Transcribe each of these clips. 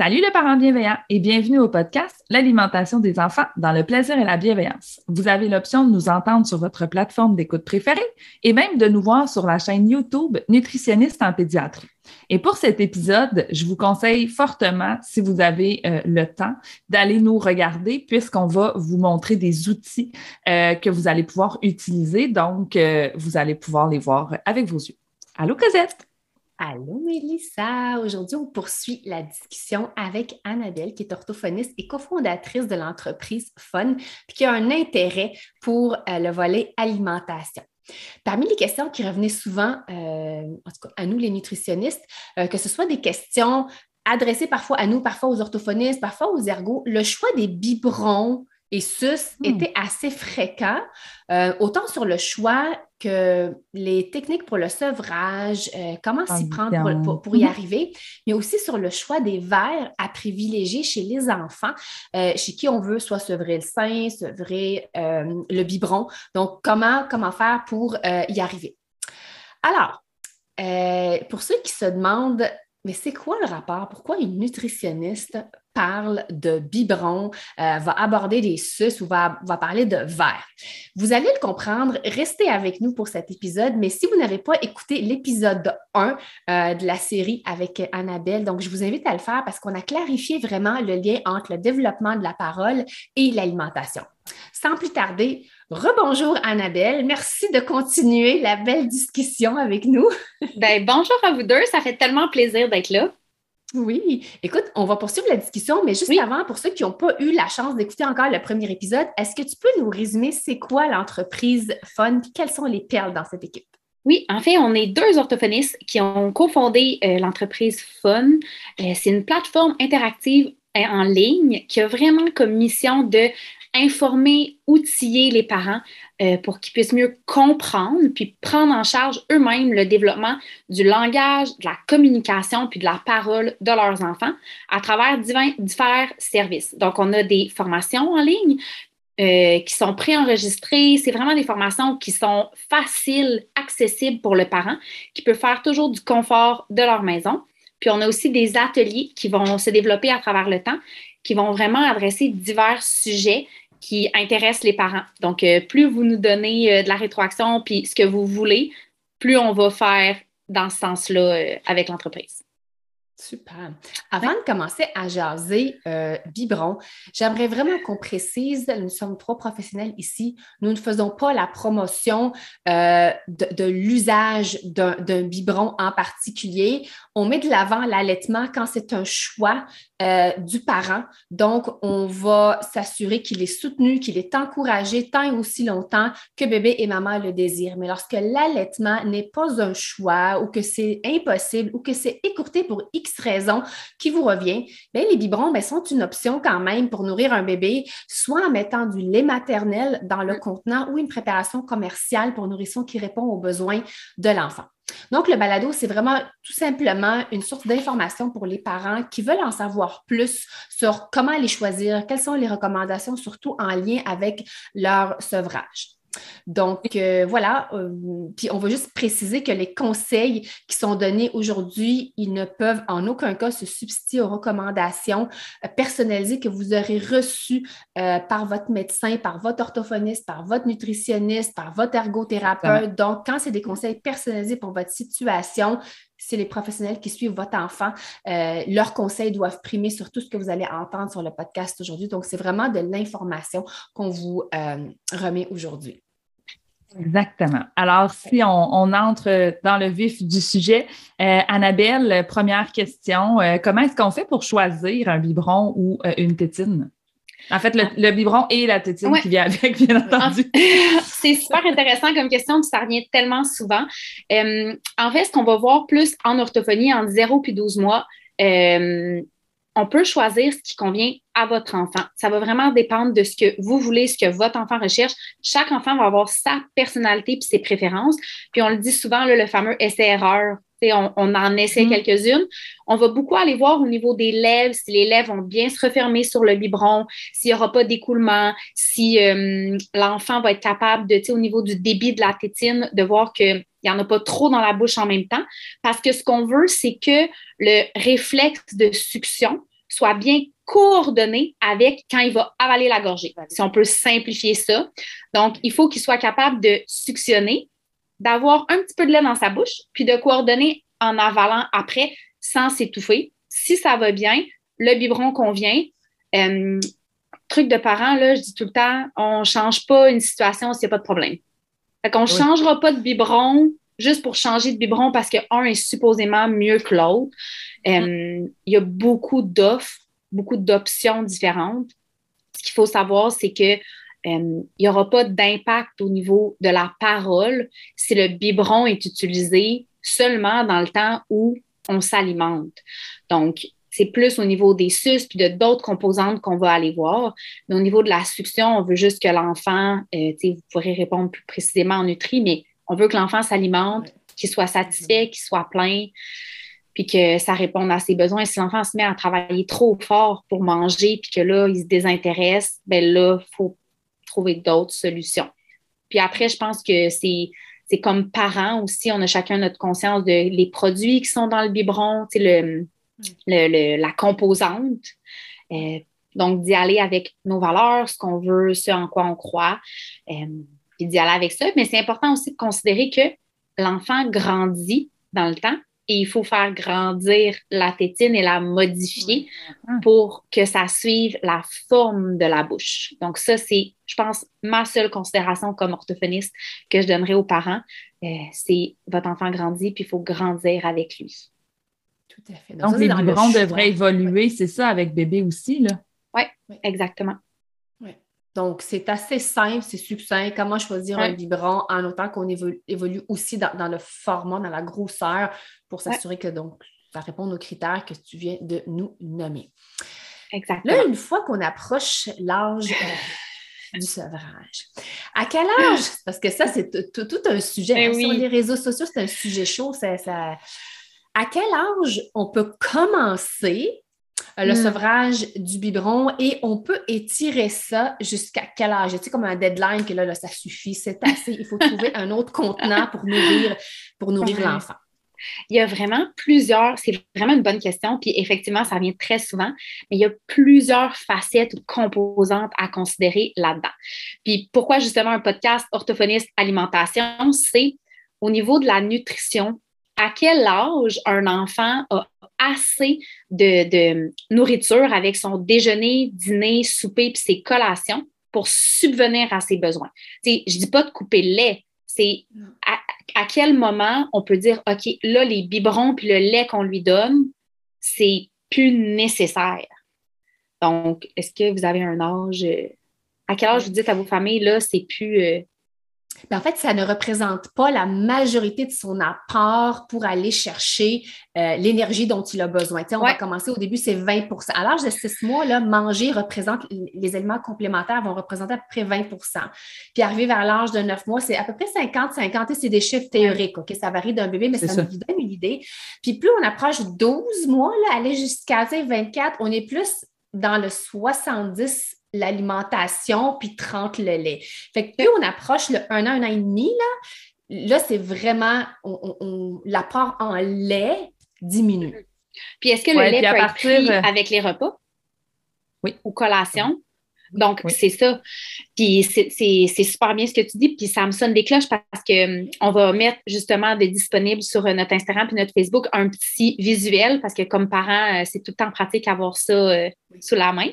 Salut les parents bienveillants et bienvenue au podcast L'alimentation des enfants dans le plaisir et la bienveillance. Vous avez l'option de nous entendre sur votre plateforme d'écoute préférée et même de nous voir sur la chaîne YouTube Nutritionniste en pédiatrie. Et pour cet épisode, je vous conseille fortement, si vous avez euh, le temps, d'aller nous regarder puisqu'on va vous montrer des outils euh, que vous allez pouvoir utiliser. Donc, euh, vous allez pouvoir les voir avec vos yeux. Allô, Cosette! Allô Mélissa! Aujourd'hui, on poursuit la discussion avec Annabelle, qui est orthophoniste et cofondatrice de l'entreprise Fun, puis qui a un intérêt pour euh, le volet alimentation. Parmi les questions qui revenaient souvent, euh, en tout cas à nous les nutritionnistes, euh, que ce soit des questions adressées parfois à nous, parfois aux orthophonistes, parfois aux ergots, le choix des biberons et sus hmm. était assez fréquent, euh, autant sur le choix que les techniques pour le sevrage, euh, comment s'y prendre pour, y mhm. arriver, mais aussi sur le choix des verres à privilégier chez les enfants, euh, chez qui on veut soit sevrer le sein, sevrer le biberon. Donc, comment, comment faire pour y arriver? Alors, pour ceux qui se demandent mais c'est quoi le rapport? Pourquoi une nutritionniste parle de biberon, euh, va aborder des suces ou va, parler de verre? Vous allez le comprendre. Restez avec nous pour cet épisode, mais si vous n'avez pas écouté l'épisode 1 euh, de la série avec Annabelle, donc je vous invite à le faire parce qu'on a clarifié vraiment le lien entre le développement de la parole et l'alimentation. Sans plus tarder, rebonjour Annabelle. Merci de continuer la belle discussion avec nous. ben, bonjour à vous deux. Ça fait tellement plaisir d'être là. Oui, écoute, on va poursuivre la discussion, mais juste avant, pour ceux qui n'ont pas eu la chance d'écouter encore le premier épisode, est-ce que tu peux nous résumer c'est quoi l'entreprise Fun et quelles sont les perles dans cette équipe? Oui, en fait, on est deux orthophonistes qui ont cofondé euh, l'entreprise Fun. Euh, c'est une plateforme interactive euh, en ligne qui a vraiment comme mission de informer, outiller les parents euh, pour qu'ils puissent mieux comprendre puis prendre en charge eux-mêmes le développement du langage, de la communication puis de la parole de leurs enfants à travers divers services. Donc, on a des formations en ligne, euh, qui sont préenregistrées. C'est vraiment des formations qui sont faciles, accessibles pour le parent, qui peut faire toujours du confort de leur maison. Puis on a aussi des ateliers qui vont se développer à travers le temps, qui vont vraiment adresser divers sujets qui intéressent les parents. Donc, euh, plus vous nous donnez euh, de la rétroaction puis ce que vous voulez, plus on va faire dans ce sens-là euh, avec l'entreprise. Super. Avant de commencer à jaser biberon, j'aimerais vraiment qu'on précise, nous sommes trois professionnels ici, nous ne faisons pas la promotion de, l'usage d'un biberon en particulier. On met de l'avant l'allaitement quand c'est un choix euh, du parent. Donc, on va s'assurer qu'il est soutenu, qu'il est encouragé tant et aussi longtemps que bébé et maman le désirent. Mais lorsque l'allaitement n'est pas un choix ou que c'est impossible ou que c'est écourté pour X raison qui vous revient, bien, les biberons bien, sont une option quand même pour nourrir un bébé, soit en mettant du lait maternel dans le contenant ou une préparation commerciale pour nourrisson qui répond aux besoins de l'enfant. Donc, le balado, c'est vraiment tout simplement une source d'information pour les parents qui veulent en savoir plus sur comment les choisir, quelles sont les recommandations, surtout en lien avec leur sevrage. Donc, euh, voilà. Euh, puis, on va juste préciser que les conseils qui sont donnés aujourd'hui, ils ne peuvent en aucun cas se substituer aux recommandations euh, personnalisées que vous aurez reçues par votre médecin, par votre orthophoniste, par votre nutritionniste, par votre ergothérapeute. Donc, quand c'est des conseils personnalisés pour votre situation, c'est les professionnels qui suivent votre enfant. leurs conseils doivent primer sur tout ce que vous allez entendre sur le podcast aujourd'hui. Donc, c'est vraiment de l'information qu'on vous remet aujourd'hui. Exactement. Alors, si on, entre dans le vif du sujet, euh, Annabelle, première question, euh, comment est-ce qu'on fait pour choisir un biberon ou euh, une tétine? En fait, le, biberon et la tétine qui vient avec, bien entendu. C'est super intéressant comme question, ça revient tellement souvent. en fait, ce qu'on va voir plus en orthophonie en 0 puis 12 mois, on peut choisir ce qui convient à votre enfant. Ça va vraiment dépendre de ce que vous voulez, ce que votre enfant recherche. Chaque enfant va avoir sa personnalité et ses préférences. Puis on le dit souvent, le fameux essai-erreur. On, on, en essaie mm-hmm. quelques-unes. On va beaucoup aller voir au niveau des lèvres, si les lèvres vont bien se refermer sur le biberon, s'il n'y aura pas d'écoulement, si euh, l'enfant va être capable de, au niveau du débit de la tétine, de voir qu'il n'y en a pas trop dans la bouche en même temps. Parce que ce qu'on veut, c'est que le réflexe de succion soit bien coordonné avec quand il va avaler la gorgée, si on peut simplifier ça. Donc, il faut qu'il soit capable de suctionner, d'avoir un petit peu de lait dans sa bouche, puis de coordonner en avalant après sans s'étouffer. Si ça va bien, le biberon convient. Euh, truc de parents, là, je dis tout le temps, on ne change pas une situation s'il n'y a pas de problème. Fait qu'on ne changera pas de biberon juste pour changer de biberon parce qu'un est supposément mieux que l'autre. Euh, il y a beaucoup d'offres, beaucoup d'options différentes. Ce qu'il faut savoir, c'est que il n'y aura pas d'impact au niveau de la parole si le biberon est utilisé seulement dans le temps où on s'alimente. Donc, c'est plus au niveau des sus puis de d'autres composantes qu'on va aller voir. Mais au niveau de la succion, on veut juste que l'enfant, euh, vous pourrez répondre plus précisément en nutri, mais on veut que l'enfant s'alimente, qu'il soit satisfait, qu'il soit plein, puis que ça réponde à ses besoins. Si l'enfant se met à travailler trop fort pour manger, puis que là, il se désintéresse, ben là, il faut trouver d'autres solutions. Puis après, je pense que c'est c'est comme parents aussi, on a chacun notre conscience de produits qui sont dans le biberon, le, le, la composante. Euh, donc, d'y aller avec nos valeurs, ce qu'on veut, ce en quoi on croit. Euh, puis d'y aller avec ça. Mais c'est important aussi de considérer que l'enfant grandit dans le temps et il faut faire grandir la tétine et la modifier pour que ça suive la forme de la bouche. Donc ça, c'est, je pense, ma seule considération comme orthophoniste que je donnerais aux parents. Euh, c'est votre enfant grandit, puis il faut grandir avec lui. Tout à fait. Donc, les biberons devraient évoluer, c'est ça, avec bébé aussi, là? Oui, exactement. Donc, c'est assez simple, c'est succinct. Comment choisir un biberon en autant qu'on évolue, aussi dans, le format, dans la grosseur, pour s'assurer que donc ça répond aux critères que tu viens de nous nommer. Exactement. Là, une fois qu'on approche l'âge euh, du sevrage, à quel âge? Parce que ça, c'est tout un sujet. Ben hein. Sur les réseaux sociaux, c'est un sujet chaud. Ça, ça... À quel âge on peut commencer le hmm. sevrage du biberon et on peut étirer ça jusqu'à quel âge? Tu sais, comme un deadline que là, là ça suffit, c'est assez. Il faut trouver un autre contenant pour nourrir, pour nourrir l'enfant. Il y a vraiment plusieurs, c'est vraiment une bonne question, puis effectivement, ça vient très souvent, mais il y a plusieurs facettes ou composantes à considérer là-dedans. Puis pourquoi justement un podcast orthophoniste alimentation, c'est au niveau de la nutrition, à quel âge un enfant a assez de, nourriture avec son déjeuner, dîner, souper puis ses collations pour subvenir à ses besoins. Je je dis pas de couper le lait, c'est à, quel moment on peut dire, OK, là, les biberons puis le lait qu'on lui donne, c'est plus nécessaire. Donc, est-ce que vous avez un âge? Euh, à quel âge vous dites à vos familles, là, c'est plus, euh, en fait, ça ne représente pas la majorité de son apport pour aller chercher euh, l'énergie dont il a besoin. on va commencer au début, c'est 20% À l'âge de six mois, là, manger représente, les éléments complémentaires vont représenter à peu près 20% Puis arriver vers l'âge de neuf mois, c'est à peu près 50-50. C'est des chiffres théoriques, OK? Ça varie d'un bébé, mais ça, nous donne une idée. Puis plus on approche 12 mois, là, aller jusqu'à 24, on est plus dans le 70 l'alimentation, puis 30 le lait. Fait que plus on approche le 1 an, un an et demi, là, là c'est vraiment, l'apport en lait diminue. Puis est-ce que le lait peut être pris avec les repas? Oui. Ou collation? Donc, c'est ça. Puis c'est super bien ce que tu dis, puis ça me sonne des cloches parce qu'on hum, va mettre justement de disponible sur euh, notre Instagram puis notre Facebook un petit visuel parce que comme parent, euh, c'est tout le temps pratique d'avoir ça euh, sous la main.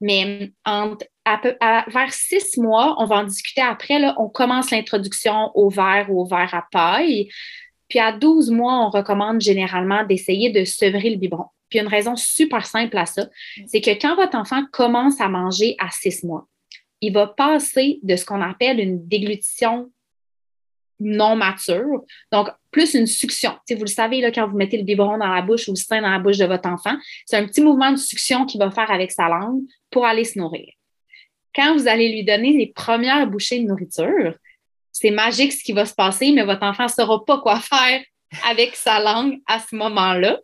Mais hum, vers six mois, on va en discuter après, là, on commence l'introduction au verre ou au verre à paille. Puis à 12 mois, on recommande généralement d'essayer de sevrer le biberon. Puis une raison super simple à ça, c'est que quand votre enfant commence à manger à six mois, il va passer de ce qu'on appelle une déglutition non mature, donc plus une succion. Si vous le savez, là, quand vous mettez le biberon dans la bouche ou le sein dans la bouche de votre enfant, c'est un petit mouvement de succion qu'il va faire avec sa langue pour aller se nourrir. Quand vous allez lui donner les premières bouchées de nourriture, c'est magique ce qui va se passer, mais votre enfant ne saura pas quoi faire avec sa langue à ce moment-là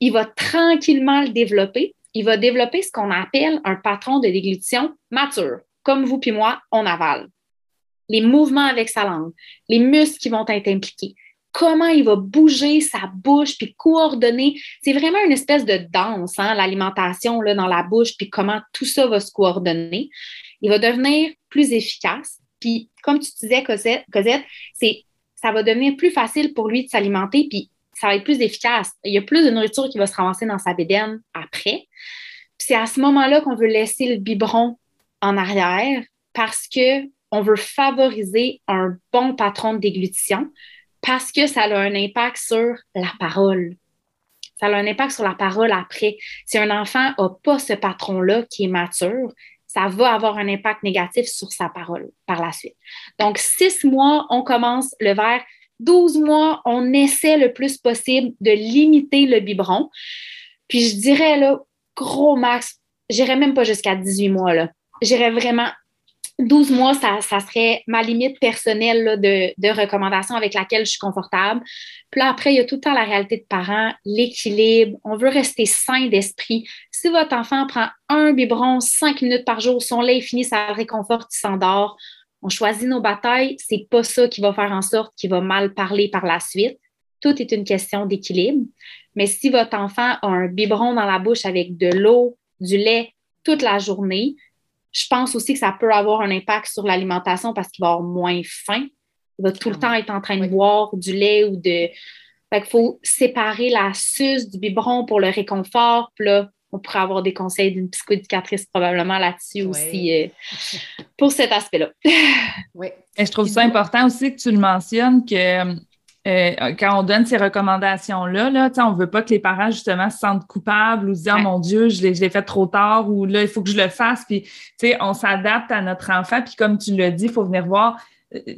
il va tranquillement le développer. Il va développer ce qu'on appelle un patron de déglutition mature. Comme vous puis moi, on avale. Les mouvements avec sa langue, les muscles qui vont être impliqués, comment il va bouger sa bouche, puis coordonner. C'est vraiment une espèce de danse, hein, l'alimentation dans la bouche, puis comment tout ça va se coordonner. Il va devenir plus efficace. Puis, comme tu disais, Cosette, Cosette ça va devenir plus facile pour lui de s'alimenter, puis ça va être plus efficace. Il y a plus de nourriture qui va se ramasser dans sa bédaine après. C'est à ce moment-là qu'on veut laisser le biberon en arrière parce que on veut favoriser un bon patron de déglutition parce que ça a un impact sur la parole. Ça a un impact sur la parole après. Si un enfant n'a pas ce patron-là qui est mature, ça va avoir un impact négatif sur sa parole par la suite. Donc, six mois, on commence le verre 12 mois, on essaie le plus possible de limiter le biberon. Puis je dirais, là, gros max, j'irais même pas jusqu'à 18 mois, là. J'irais vraiment 12 mois, ça, serait ma limite personnelle de, recommandation avec laquelle je suis confortable. Puis après, il y a tout le temps la réalité de parents, l'équilibre. On veut rester sain d'esprit. Si votre enfant prend un biberon cinq minutes par jour, son lait est fini, ça le réconforte, il s'endort on choisit nos batailles, c'est pas ça qui va faire en sorte qu'il va mal parler par la suite. Tout est une question d'équilibre. Mais si votre enfant a un biberon dans la bouche avec de l'eau, du lait toute la journée, je pense aussi que ça peut avoir un impact sur l'alimentation parce qu'il va avoir moins faim. Il va tout le temps être en train de boire du lait ou de. Fait qu'il faut séparer la suce du biberon pour le réconfort. Puis là, on pourrait avoir des conseils d'une psychoéducatrice probablement là-dessus aussi euh, pour cet aspect-là. oui. je trouve ça important aussi que tu le mentionnes que euh, quand on donne ces recommandations-là, là, on ne veut pas que les parents, justement, se sentent coupables ou se disent oh, mon Dieu, je l'ai fait trop tard ou là, il faut que je le fasse. Puis, on s'adapte à notre enfant. Puis, comme tu l'as dit, il faut venir voir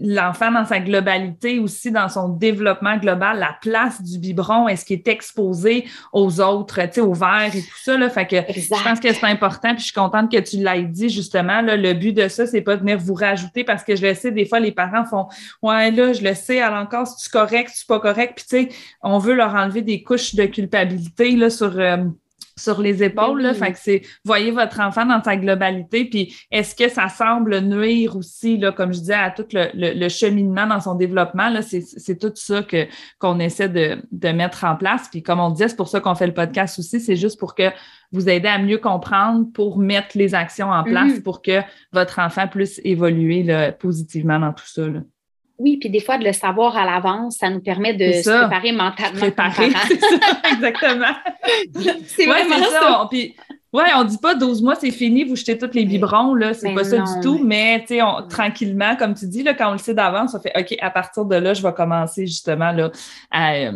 l'enfant dans sa globalité aussi, dans son développement global, la place du biberon, est-ce qu'il est exposé aux autres, tu sais, au verre et tout ça, là? Fait que je pense que c'est important, puis je suis contente que tu l'aies dit, justement, là, le but de ça, c'est pas de venir vous rajouter, parce que je le sais, des fois, les parents font, ouais, là, je le sais, à l'encore, si tu correct, si tu pas correct, puis tu sais, on veut leur enlever des couches de culpabilité, là, sur... Euh, sur les épaules. Là, fait que c'est voyez votre enfant dans sa globalité, puis est-ce que ça semble nuire aussi, là, comme je disais, à tout le, cheminement dans son développement? Là, c'est, tout ça que, qu'on essaie de, de, mettre en place. Puis comme on disait, c'est pour ça qu'on fait le podcast aussi, c'est juste pour que vous aider à mieux comprendre pour mettre les actions en place mm-hmm. pour que votre enfant puisse évoluer là, positivement dans tout ça. Là. Oui, puis des fois, de le savoir à l'avance, ça nous permet de se préparer mentalement. Préparer, c'est ça, exactement. c'est vraiment ça. On, puis, ouais, on dit pas 12 mois, c'est fini, vous jetez tous les biberons, là, c'est pas ça du tout, mais, tu sais, tranquillement, comme tu dis, là, quand on le sait d'avance, on fait, OK, à partir de là, je vais commencer justement, là, à,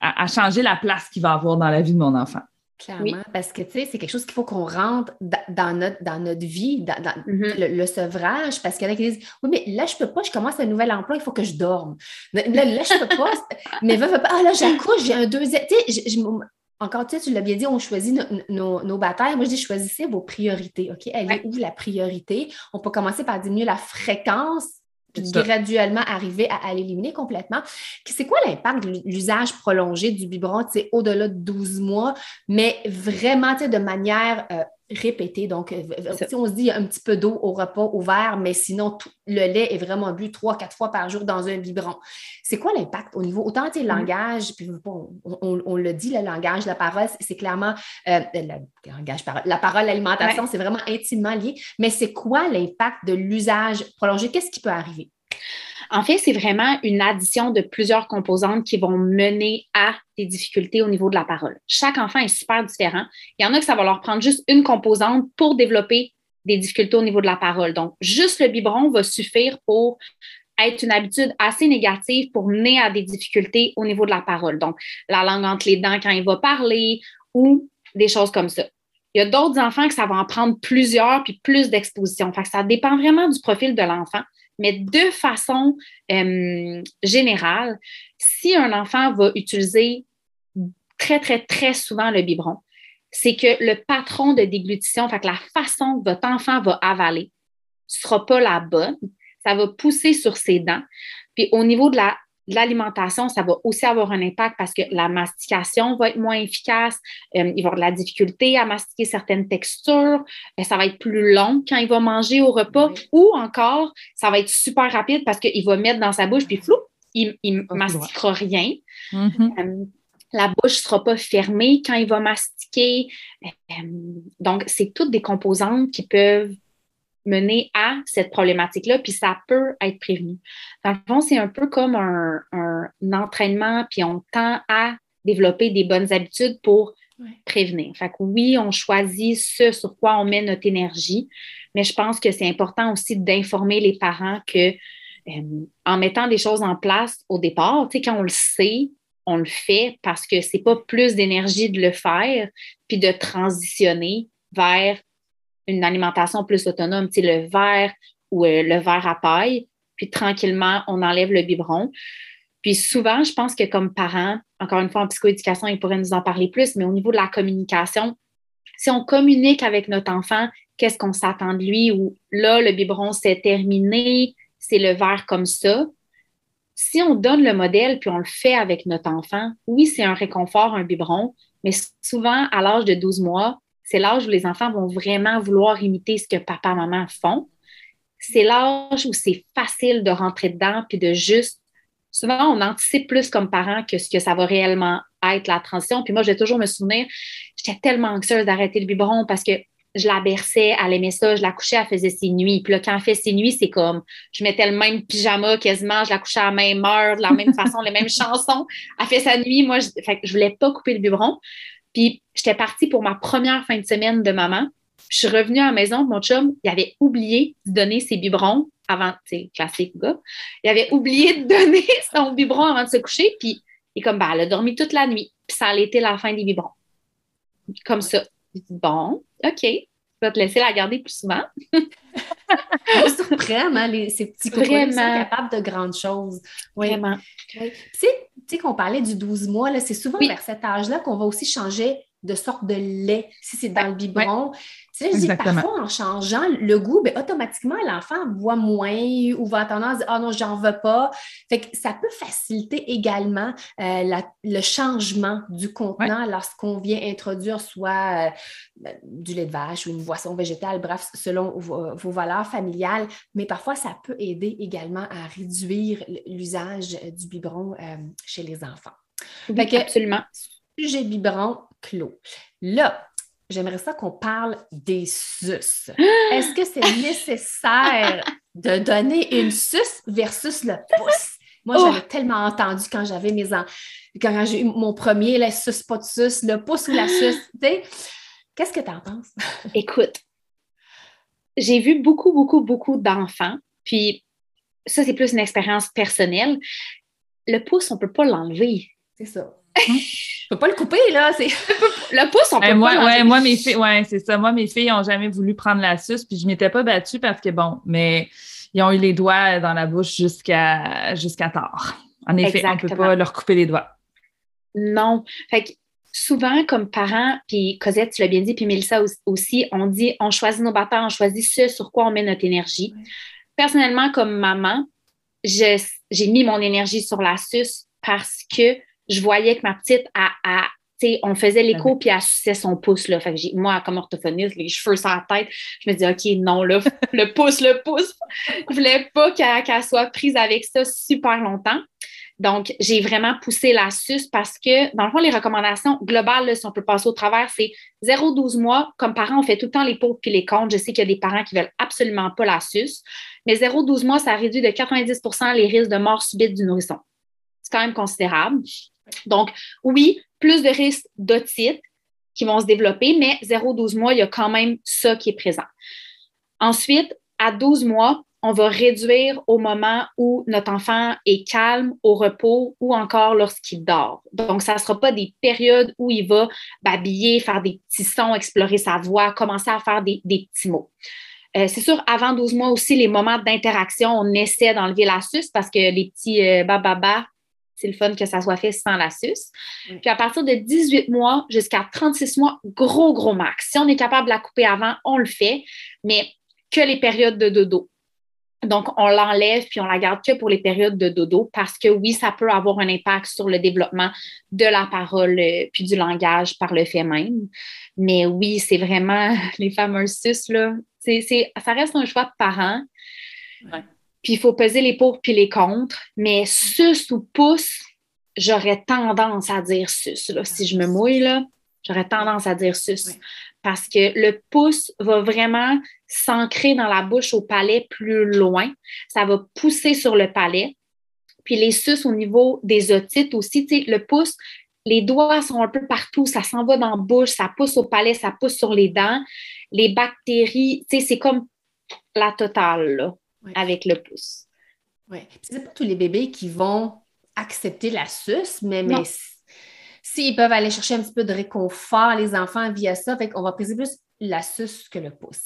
à changer la place qu'il va avoir dans la vie de mon enfant. Clairement, parce que tu sais, c'est quelque chose qu'il faut qu'on rentre dans notre, dans notre vie, dans, mm-hmm. le, sevrage, parce qu'il y en a qui disent Oui, mais là, je peux pas, je commence un nouvel emploi, il faut que je dorme. Là, là je peux pas, mais va, pas. Ah là, j'accouche, j'ai un deuxième. Tu sais, encore, tu sais, tu l'as bien dit, on choisit nos, batailles. Moi, je dis choisissez vos priorités. OK? Elle est où la priorité? On peut commencer par diminuer la fréquence graduellement arriver à, l'éliminer complètement. C'est quoi l'impact de l'usage prolongé du biberon au-delà de 12 mois, mais vraiment de manière euh, répéter. Donc, euh, si on se dit un petit peu d'eau au repas ouvert, mais sinon, le lait est vraiment bu trois, quatre fois par jour dans un biberon. C'est quoi l'impact au niveau, autant le langage, puis on, le dit, le langage, la parole, c'est clairement, euh, langage, la parole, l'alimentation, c'est vraiment intimement lié, mais c'est quoi l'impact de l'usage prolongé? Qu'est-ce qui peut arriver? En fait, c'est vraiment une addition de plusieurs composantes qui vont mener à des difficultés au niveau de la parole. Chaque enfant est super différent. Il y en a que ça va leur prendre juste une composante pour développer des difficultés au niveau de la parole. Donc, juste le biberon va suffire pour être une habitude assez négative pour mener à des difficultés au niveau de la parole. Donc, la langue entre les dents quand il va parler ou des choses comme ça. Il y a d'autres enfants que ça va en prendre plusieurs puis plus d'exposition. ça dépend vraiment du profil de l'enfant. Mais de façon euh, générale, si un enfant va utiliser très, très, très souvent le biberon, c'est que le patron de déglutition, fait que la façon que votre enfant va avaler, ne sera pas la bonne. Ça va pousser sur ses dents. Puis au niveau de la l'alimentation, ça va aussi avoir un impact parce que la mastication va être moins efficace. Euh, il va avoir de la difficulté à mastiquer certaines textures. Euh, ça va être plus long quand il va manger au repas. Ou encore, ça va être super rapide parce qu'il va mettre dans sa bouche, puis flou, il ne mastiquera rien. Mm-hmm. Euh, la bouche ne sera pas fermée quand il va mastiquer. donc, c'est toutes des composantes qui peuvent mener à cette problématique-là, puis ça peut être prévenu. Dans le fond, c'est un peu comme un, entraînement, puis on tend à développer des bonnes habitudes pour prévenir. Fait que oui, on choisit ce sur quoi on met notre énergie, mais je pense que c'est important aussi d'informer les parents que euh, en mettant des choses en place au départ, tu sais, quand on le sait, on le fait parce que c'est pas plus d'énergie de le faire, puis de transitionner vers une alimentation plus autonome, tu sais, le verre ou euh, le verre à paille, puis tranquillement, on enlève le biberon. Puis souvent, je pense que comme parents, encore une fois, en psychoéducation, ils pourraient nous en parler plus, mais au niveau de la communication, si on communique avec notre enfant, qu'est-ce qu'on s'attend de lui, ou là, le biberon, c'est terminé, c'est le verre comme ça. Si on donne le modèle, puis on le fait avec notre enfant, oui, c'est un réconfort, un biberon, mais souvent, à l'âge de 12 mois, c'est l'âge où les enfants vont vraiment vouloir imiter ce que papa maman font. C'est l'âge où c'est facile de rentrer dedans puis de juste. Souvent, on anticipe plus comme parent que ce que ça va réellement être la transition. Puis moi, je vais toujours me souvenir, j'étais tellement anxieuse d'arrêter le biberon parce que je la berçais, elle aimait ça, je la couchais, elle faisait ses nuits. Puis là, quand elle fait ses nuits, c'est comme, je mettais le même pyjama quasiment, je la couchais à la même heure, de la même façon, les mêmes chansons. Elle fait sa nuit. Moi, je, fait je voulais pas couper le biberon. Puis j'étais partie pour ma première fin de semaine de maman. Je suis revenue à la maison, mon chum, il avait oublié de donner ses biberons avant, tu classique gars. Il avait oublié de donner son biberon avant de se coucher, puis il est comme, bah, elle a dormi toute la nuit, puis ça allait été la fin des biberons. Comme ça. Bon, OK, je vais te laisser la garder plus souvent. surprend, hein, les, ces petits copains sont capables de grandes choses. Vraiment. Tu sais qu'on parlait du 12 mois, c'est souvent vers cet âge-là qu'on va aussi changer de sorte de lait, si c'est dans le biberon. Tu sais, je dis parfois en changeant le goût, ben, automatiquement, l'enfant boit moins ou va tendance à dire Ah non, j'en veux pas. Fait que ça peut faciliter également euh, le changement du contenant lorsqu'on vient introduire soit euh, ben, du lait de vache ou une boisson végétale, bref, selon vos, valeurs familiales. Mais parfois, ça peut aider également à réduire l'usage du biberon euh, chez les enfants. absolument. Sujet biberon clos. Là, j'aimerais ça qu'on parle des sus. Est-ce que c'est nécessaire de donner une suce versus le pouce? Moi, j'avais oh! tellement entendu quand j'avais mes quand j'ai eu mon premier, la suce, pas de suce, le pouce ou la suce. Qu'est-ce que tu en penses? Écoute, j'ai vu beaucoup, beaucoup, beaucoup d'enfants, puis ça, c'est plus une expérience personnelle. Le pouce, on ne peut pas l'enlever. C'est ça. On peut pas le couper, là. le pouce, on peut moi, pas ouais, moi, mes filles, ouais, c'est ça. Moi, mes filles n'ont jamais voulu prendre la suce, puis je m'étais pas battue parce que, bon, mais ils ont eu les doigts dans la bouche jusqu'à jusqu'à tard. En effet, on ne peut pas leur couper les doigts. Non. Fait que souvent, comme parents, puis Cosette, tu l'as bien dit, puis Mélissa aussi, on dit on choisit nos batailles, on choisit ce sur quoi on met notre énergie. Personnellement, comme maman, j'ai mis mon énergie sur la suce parce que je voyais que ma petite, a, on faisait l'écho, puis elle suçait son pouce. Là. Fait que moi, comme orthophoniste, les cheveux sur la tête, je me dis, OK, non, là, le pouce, le pouce. Je voulais pas qu'elle soit prise avec ça super longtemps. Donc, j'ai vraiment poussé la suce parce que, dans le fond, les recommandations globales, si on peut passer au travers, c'est 0-12 mois. Comme parents, on fait tout le temps les pauvres puis les comptes. Je sais qu'il y a des parents qui veulent absolument pas la suce. Mais 0-12 mois, ça réduit de 90% les risques de mort subite du nourrisson. C'est quand même considérable. Donc, oui, plus de risques d'otite qui vont se développer, mais 0-12 mois, il y a quand même ça qui est présent. Ensuite, à 12 mois, on va réduire au moment où notre enfant est calme, au repos ou encore lorsqu'il dort. Donc, ça ne sera pas des périodes où il va babiller, faire des petits sons, explorer sa voix, commencer à faire des, petits mots. Euh, c'est sûr, avant 12 mois aussi, les moments d'interaction, on essaie d'enlever la suce parce que les petits euh, bababa, c'est le fun que ça soit fait sans la suce. Puis à partir de 18 mois jusqu'à 36 mois, gros, gros max. Si on est capable de la couper avant, on le fait, mais que les périodes de dodo. Donc, on l'enlève puis on la garde que pour les périodes de dodo parce que oui, ça peut avoir un impact sur le développement de la parole euh, puis du langage par le fait même. Mais oui, c'est vraiment les fameuses sus, là. ça reste un choix de parents. Puis il faut peser les pour puis les contre. Mais sus ou pouce, j'aurais tendance à dire sus. Là. Si je me mouille, là, j'aurais tendance à dire sus parce que le pouce va vraiment s'ancrer dans la bouche au palais plus loin. Ça va pousser sur le palais. Puis les suces au niveau des otites aussi, le pouce, les doigts sont un peu partout, ça s'en va dans la bouche, ça pousse au palais, ça pousse sur les dents. Les bactéries, c'est comme la totale avec le pouce. Oui. C'est pas tous les bébés qui vont accepter la suce, mais, mais S'ils peuvent aller chercher un petit peu de réconfort, les enfants, via ça, fait qu'on va préciser plus la suce que le pouce.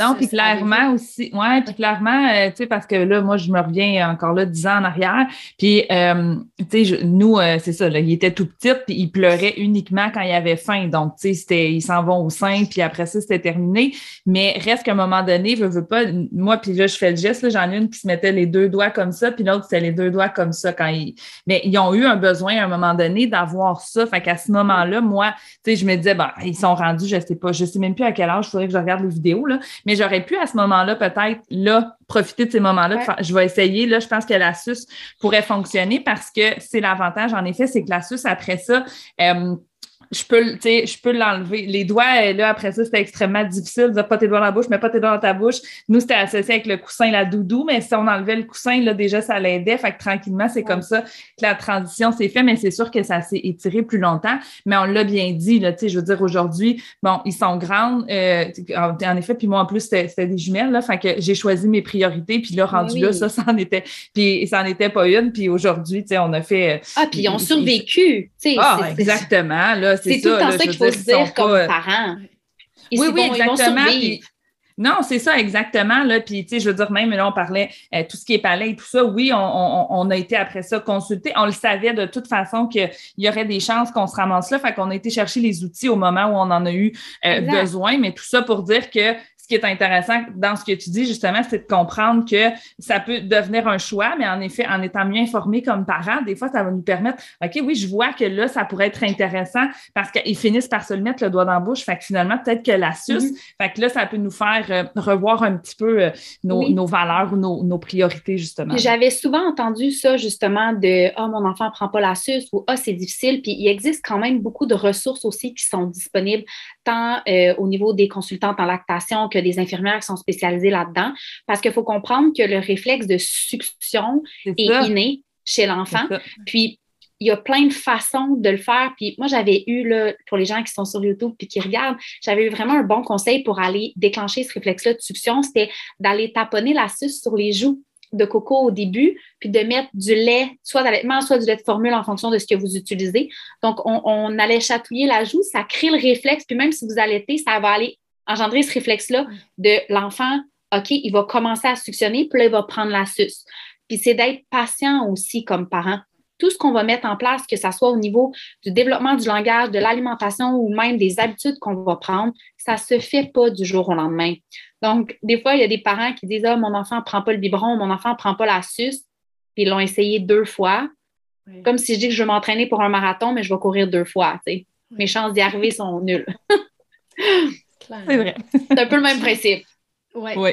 Non, puis clairement aussi, ouais, puis clairement, euh, tu sais, parce que là, moi, je me reviens encore là dix ans en arrière, puis, euh, tu sais, nous, euh, c'est ça, là, il était tout petit, puis il pleurait uniquement quand il avait faim, donc, tu sais, c'était, ils s'en vont au sein, puis après ça, c'était terminé, mais reste qu'à un moment donné, je veux pas, moi, puis là, je fais le geste, là, j'en ai une qui se mettait les deux doigts comme ça, puis l'autre, c'était les deux doigts comme ça quand ils, mais ils ont eu un besoin à un moment donné d'avoir ça, fait qu'à ce moment-là, moi, tu sais, je me disais, ben, ils sont rendus, je sais pas, je sais même plus à quel âge, il faudrait que je regarde les vidéos, là, mais j'aurais pu à ce moment-là, peut-être, là, profiter de ces moments-là. Je vais essayer. Là, je pense que la suce pourrait fonctionner parce que c'est l'avantage, en effet, c'est que la suce, après ça, euh, je peux, je peux l'enlever. Les doigts, là, après ça, c'était extrêmement difficile. de Dire pas tes doigts dans la bouche, mais pas tes doigts dans ta bouche. Nous, c'était associé avec le coussin, la doudou, mais si on enlevait le coussin, là, déjà, ça l'aidait. Fait que tranquillement, c'est comme ça que la transition s'est faite, mais c'est sûr que ça s'est étiré plus longtemps. Mais on l'a bien dit, là, tu sais, je veux dire, aujourd'hui, bon, ils sont grandes, euh, en effet, puis moi, en plus, c'était des jumelles, là. Fait que j'ai choisi mes priorités, puis là, rendu là, ça, ça en était, puis ça en était pas une. Puis aujourd'hui, tu sais, on a fait. Euh, ah, puis ils ont survécu, tu sais. Ah, exactement, là c'est tout le temps ça qu'il faut se dire comme euh, parent. oui, oui, exactement. non, c'est ça, exactement. Là. Puis, tu sais, je veux dire, même là, on parlait euh, tout ce qui est palais et tout ça. Oui, on, a été après ça consulté. On le savait de toute façon qu'il y aurait des chances qu'on se ramasse là. Fait qu'on a été chercher les outils au moment où on en a eu euh, besoin. Mais tout ça pour dire que qui est intéressant dans ce que tu dis, justement, c'est de comprendre que ça peut devenir un choix, mais en effet, en étant mieux informé comme parent, des fois, ça va nous permettre, OK, oui, je vois que là, ça pourrait être intéressant parce qu'ils finissent par se le mettre le doigt dans la bouche. Fait que finalement, peut-être que la suce, mm-hmm. fait que là, ça peut nous faire euh, revoir un petit peu euh, nos, valeurs ou nos, priorités, justement. J'avais souvent entendu ça, justement, de Ah, oh, mon enfant ne prend pas la suce ou Ah, oh, c'est difficile. Puis il existe quand même beaucoup de ressources aussi qui sont disponibles, tant euh, au niveau des consultantes en lactation que des infirmières qui sont spécialisées là-dedans, parce qu'il faut comprendre que le réflexe de succion est, inné chez l'enfant. Puis, il y a plein de façons de le faire. Puis moi, j'avais eu, là, pour les gens qui sont sur YouTube puis qui regardent, j'avais eu vraiment un bon conseil pour aller déclencher ce réflexe-là de succion, c'était d'aller taponner la suce sur les joues de coco au début, puis de mettre du lait, soit d'allaitement, soit du lait de formule en fonction de ce que vous utilisez. Donc, on, on allait chatouiller la joue, ça crée le réflexe, puis même si vous allaitez, ça va aller engendrer ce réflexe-là de l'enfant, OK, il va commencer à suctionner, puis là, il va prendre la suce. Puis c'est d'être patient aussi comme parent. Tout ce qu'on va mettre en place, que ce soit au niveau du développement du langage, de l'alimentation ou même des habitudes qu'on va prendre, ça ne se fait pas du jour au lendemain. Donc, des fois, il y a des parents qui disent Ah, mon enfant ne prend pas le biberon, mon enfant ne prend pas la suce, puis ils l'ont essayé deux fois. Comme si je dis que je vais m'entraîner pour un marathon, mais je vais courir deux fois. mes chances d'y arriver sont nulles. C'est vrai. C'est un peu le même principe. Ouais. Oui.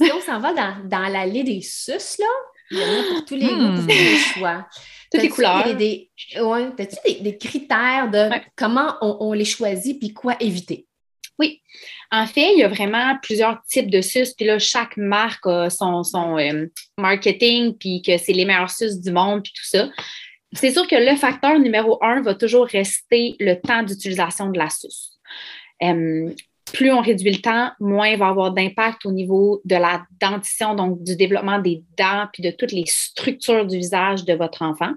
Si on s'en va dans, dans l'allée des sus, là, il y en a pour tous les goûts, pour Hmm. tous les choix. Toutes les couleurs. Des, des, ouais, t'as-tu des, des critères de Ouais. comment on, on les choisit puis quoi éviter? En fait, il y a vraiment plusieurs types de sus, puis là, chaque marque a son, son euh, marketing, puis que c'est les meilleurs sus du monde, puis tout ça. C'est sûr que le facteur numéro un va toujours rester le temps d'utilisation de la suce. Euh, plus on réduit le temps, moins il va avoir d'impact au niveau de la dentition, donc du développement des dents, puis de toutes les structures du visage de votre enfant.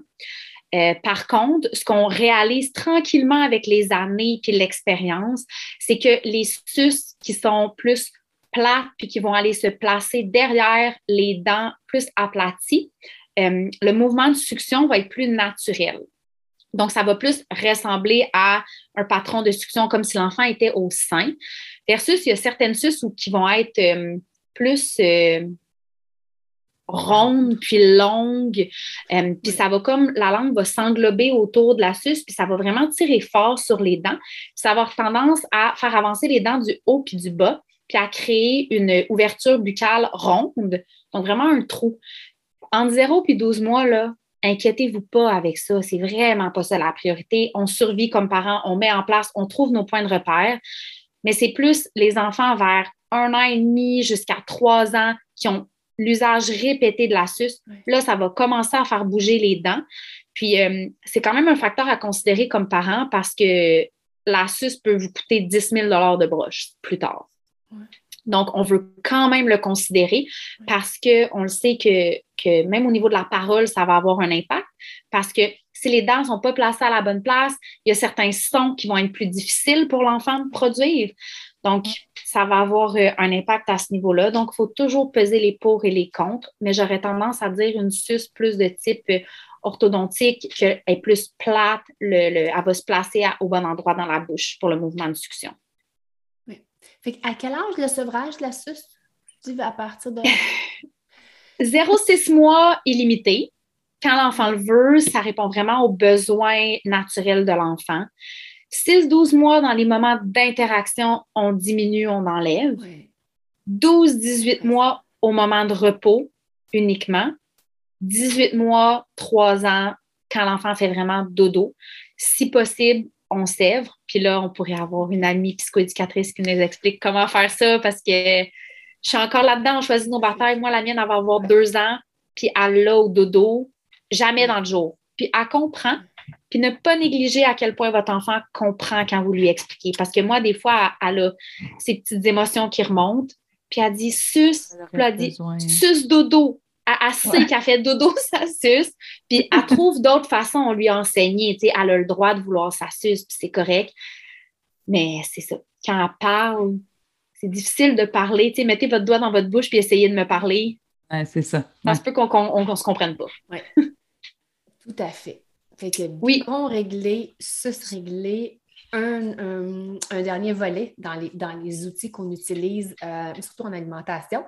Euh, par contre, ce qu'on réalise tranquillement avec les années puis l'expérience, c'est que les sus qui sont plus plates puis qui vont aller se placer derrière les dents plus aplaties, euh, le mouvement de succion va être plus naturel. Donc, ça va plus ressembler à un patron de succion comme si l'enfant était au sein, versus il y a certaines où- qui vont être euh, plus euh, rondes puis longues, euh, puis ça va comme la langue va s'englober autour de la suce, puis ça va vraiment tirer fort sur les dents. Puis ça va avoir tendance à faire avancer les dents du haut puis du bas, puis à créer une ouverture buccale ronde, donc vraiment un trou. Entre 0 puis 12 mois, là, inquiétez-vous pas avec ça. C'est vraiment pas ça la priorité. On survit comme parents, on met en place, on trouve nos points de repère, mais c'est plus les enfants vers un an et demi jusqu'à trois ans qui ont l'usage répété de la suce. Là, ça va commencer à faire bouger les dents. Puis, euh, c'est quand même un facteur à considérer comme parent parce que la suce peut vous coûter 10 000 de broche plus tard. Ouais. Donc, on veut quand même le considérer parce qu'on le sait que, que même au niveau de la parole, ça va avoir un impact. Parce que si les dents ne sont pas placées à la bonne place, il y a certains sons qui vont être plus difficiles pour l'enfant de produire. Donc, ça va avoir euh, un impact à ce niveau-là. Donc, il faut toujours peser les pour et les contre, mais j'aurais tendance à dire une suce plus de type euh, orthodontique, qu'elle est plus plate, le, le- elle va se placer à- au bon endroit dans la bouche pour le mouvement de succion. Fait à quel âge le sevrage de la suce? Tu dis à partir de. 0-6 mois illimité. Quand l'enfant le veut, ça répond vraiment aux besoins naturels de l'enfant. 6-12 mois, dans les moments d'interaction, on diminue, on enlève. Ouais. 12-18 mois au moment de repos uniquement. 18 mois, 3 ans, quand l'enfant fait vraiment dodo. Si possible, on sèvre. Puis là, on pourrait avoir une amie psychoéducatrice qui nous explique comment faire ça parce que je suis encore là-dedans, on choisit nos batailles. Moi, la mienne, elle va avoir deux ans, puis elle l'a au dodo, jamais dans le jour. Puis elle comprend, puis ne pas négliger à quel point votre enfant comprend quand vous lui expliquez. Parce que moi, des fois, elle a ces petites émotions qui remontent, puis elle dit sus, puis elle dit sus dodo. Elle, elle sait Ouais. qu'elle fait dodo, ça suce. Puis elle trouve d'autres façons, on lui a enseigné. tu sais, Elle a le droit de vouloir sa suce, puis c'est correct. Mais c'est ça. Quand elle parle, c'est difficile de parler. Tu sais, mettez votre doigt dans votre bouche puis essayez de me parler. Ouais, c'est ça. Ça Ouais. se peut qu'on qu'on- on- qu'on se comprenne pas. Tout à fait. Fait que Oui. biberon réglé, sus réglé, un, un- un dernier volet dans les, dans les outils qu'on utilise, euh, surtout en alimentation.